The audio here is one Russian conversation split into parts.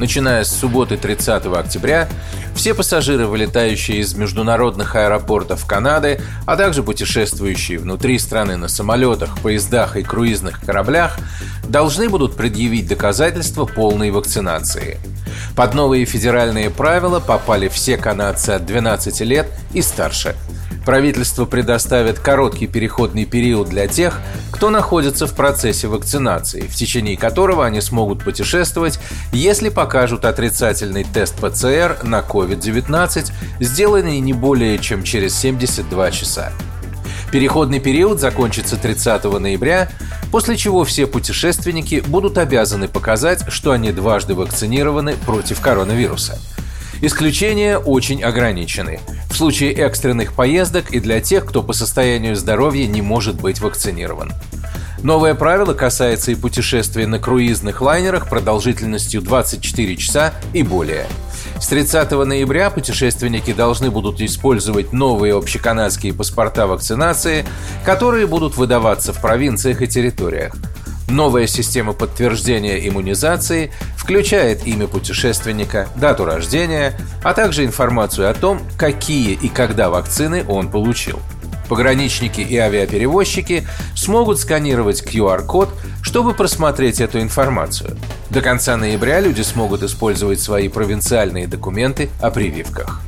Начиная с субботы 30 октября, все пассажиры, вылетающие из международных аэропортов Канады, а также путешествующие внутри страны на самолетах, поездах и круизных кораблях, должны будут предъявить доказательства полной вакцинации. Под новые федеральные правила попали все канадцы от 12 лет и старше – Правительство предоставит короткий переходный период для тех, кто находится в процессе вакцинации, в течение которого они смогут путешествовать, если покажут отрицательный тест ПЦР на COVID-19, сделанный не более чем через 72 часа. Переходный период закончится 30 ноября, после чего все путешественники будут обязаны показать, что они дважды вакцинированы против коронавируса – Исключения очень ограничены. В случае экстренных поездок и для тех, кто по состоянию здоровья не может быть вакцинирован. Новое правило касается и путешествий на круизных лайнерах продолжительностью 24 часа и более. С 30 ноября путешественники должны будут использовать новые общеканадские паспорта вакцинации, которые будут выдаваться в провинциях и территориях. Новая система подтверждения иммунизации включает имя путешественника, дату рождения, а также информацию о том, какие и когда вакцины он получил. Пограничники и авиаперевозчики смогут сканировать QR-код, чтобы просмотреть эту информацию. До конца ноября люди смогут использовать свои провинциальные документы о прививках.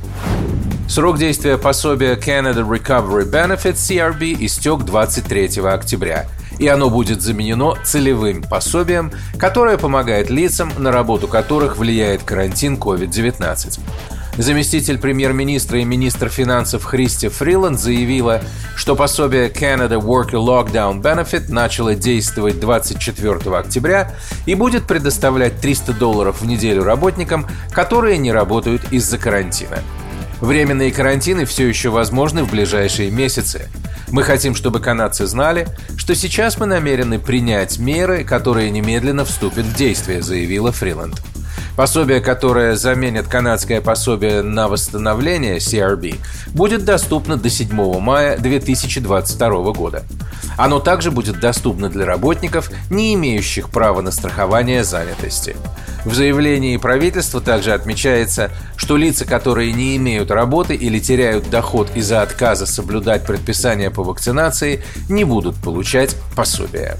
Срок действия пособия Canada Recovery Benefit CRB истек 23 октября – и оно будет заменено целевым пособием, которое помогает лицам, на работу которых влияет карантин COVID-19. Заместитель премьер-министра и министр финансов Христи Фриланд заявила, что пособие Canada Worker Lockdown Benefit начало действовать 24 октября и будет предоставлять 300 долларов в неделю работникам, которые не работают из-за карантина. Временные карантины все еще возможны в ближайшие месяцы. Мы хотим, чтобы канадцы знали, что сейчас мы намерены принять меры, которые немедленно вступят в действие, заявила Фриланд. Пособие, которое заменит канадское пособие на восстановление CRB, будет доступно до 7 мая 2022 года. Оно также будет доступно для работников, не имеющих права на страхование занятости. В заявлении правительства также отмечается, что лица, которые не имеют работы или теряют доход из-за отказа соблюдать предписания по вакцинации, не будут получать пособия.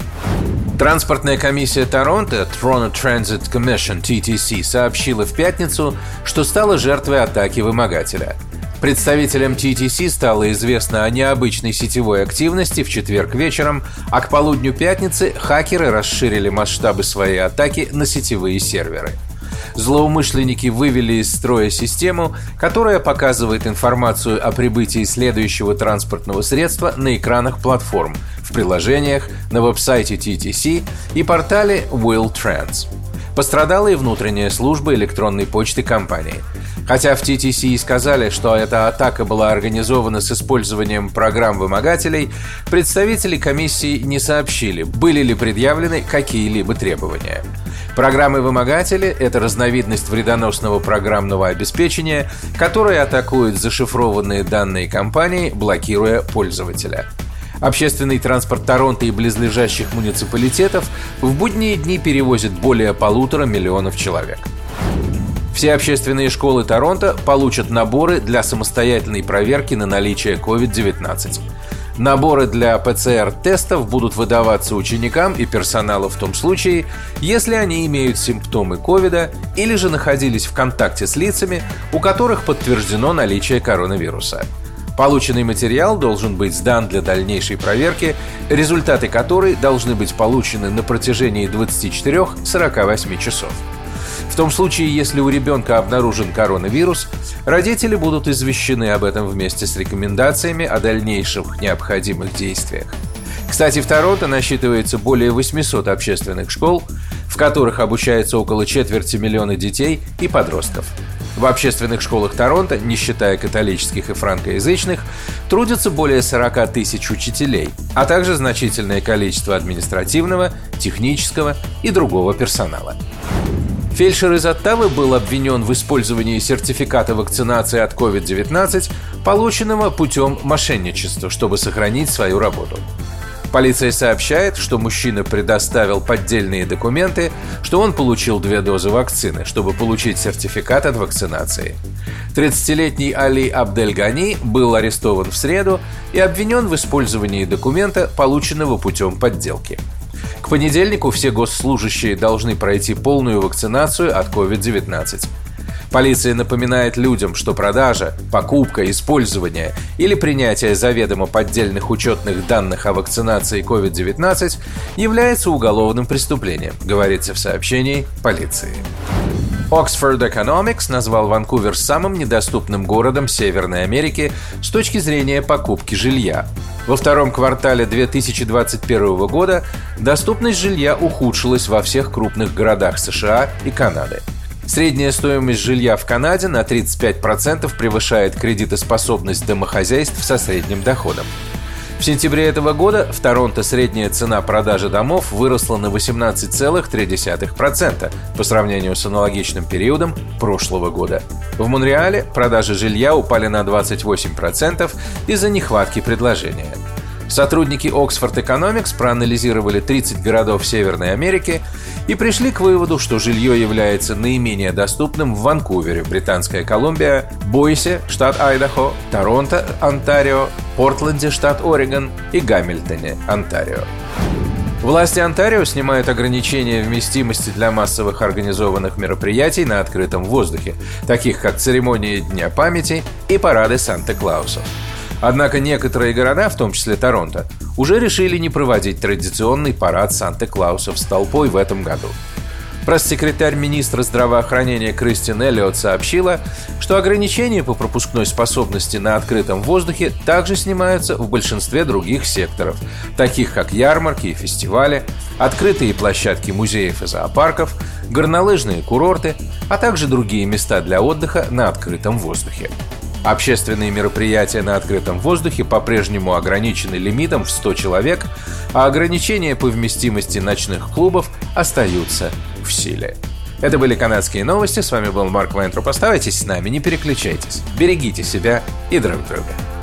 Транспортная комиссия Торонто Toronto Transit Commission TTC сообщила в пятницу, что стала жертвой атаки вымогателя. Представителям TTC стало известно о необычной сетевой активности в четверг вечером, а к полудню пятницы хакеры расширили масштабы своей атаки на сетевые серверы. Злоумышленники вывели из строя систему, которая показывает информацию о прибытии следующего транспортного средства на экранах платформ, в приложениях, на веб-сайте TTC и портале Will Trans. Пострадала и внутренняя служба электронной почты компании. Хотя в TTC и сказали, что эта атака была организована с использованием программ вымогателей, представители комиссии не сообщили, были ли предъявлены какие-либо требования. Программы-вымогатели – это разновидность вредоносного программного обеспечения, которое атакует зашифрованные данные компании, блокируя пользователя. Общественный транспорт Торонто и близлежащих муниципалитетов в будние дни перевозит более полутора миллионов человек. Все общественные школы Торонто получат наборы для самостоятельной проверки на наличие COVID-19. Наборы для ПЦР-тестов будут выдаваться ученикам и персоналу в том случае, если они имеют симптомы ковида или же находились в контакте с лицами, у которых подтверждено наличие коронавируса. Полученный материал должен быть сдан для дальнейшей проверки, результаты которой должны быть получены на протяжении 24-48 часов. В том случае, если у ребенка обнаружен коронавирус, родители будут извещены об этом вместе с рекомендациями о дальнейших необходимых действиях. Кстати, в Торонто насчитывается более 800 общественных школ, в которых обучается около четверти миллиона детей и подростков. В общественных школах Торонто, не считая католических и франкоязычных, трудятся более 40 тысяч учителей, а также значительное количество административного, технического и другого персонала. Фельдшер из Оттавы был обвинен в использовании сертификата вакцинации от COVID-19, полученного путем мошенничества, чтобы сохранить свою работу. Полиция сообщает, что мужчина предоставил поддельные документы, что он получил две дозы вакцины, чтобы получить сертификат от вакцинации. 30-летний Али Абдельгани был арестован в среду и обвинен в использовании документа, полученного путем подделки. К понедельнику все госслужащие должны пройти полную вакцинацию от COVID-19. Полиция напоминает людям, что продажа, покупка, использование или принятие заведомо поддельных учетных данных о вакцинации COVID-19 является уголовным преступлением, говорится в сообщении полиции. Oxford Economics назвал Ванкувер самым недоступным городом Северной Америки с точки зрения покупки жилья. Во втором квартале 2021 года доступность жилья ухудшилась во всех крупных городах США и Канады – Средняя стоимость жилья в Канаде на 35% превышает кредитоспособность домохозяйств со средним доходом. В сентябре этого года в Торонто средняя цена продажи домов выросла на 18,3% по сравнению с аналогичным периодом прошлого года. В Монреале продажи жилья упали на 28% из-за нехватки предложения. Сотрудники Oxford Economics проанализировали 30 городов Северной Америки и пришли к выводу, что жилье является наименее доступным в Ванкувере, Британская Колумбия, Бойсе, штат Айдахо, Торонто, Онтарио, Портленде, штат Орегон и Гамильтоне, Онтарио. Власти Онтарио снимают ограничения вместимости для массовых организованных мероприятий на открытом воздухе, таких как церемонии Дня памяти и парады Санта-Клаусов. Однако некоторые города, в том числе Торонто, уже решили не проводить традиционный парад Санта-Клаусов с толпой в этом году. Пресс-секретарь министра здравоохранения Кристин Эллиот сообщила, что ограничения по пропускной способности на открытом воздухе также снимаются в большинстве других секторов, таких как ярмарки и фестивали, открытые площадки музеев и зоопарков, горнолыжные курорты, а также другие места для отдыха на открытом воздухе. Общественные мероприятия на открытом воздухе по-прежнему ограничены лимитом в 100 человек, а ограничения по вместимости ночных клубов остаются в силе. Это были канадские новости. С вами был Марк Вайнтроп. Оставайтесь с нами, не переключайтесь. Берегите себя и друг друга.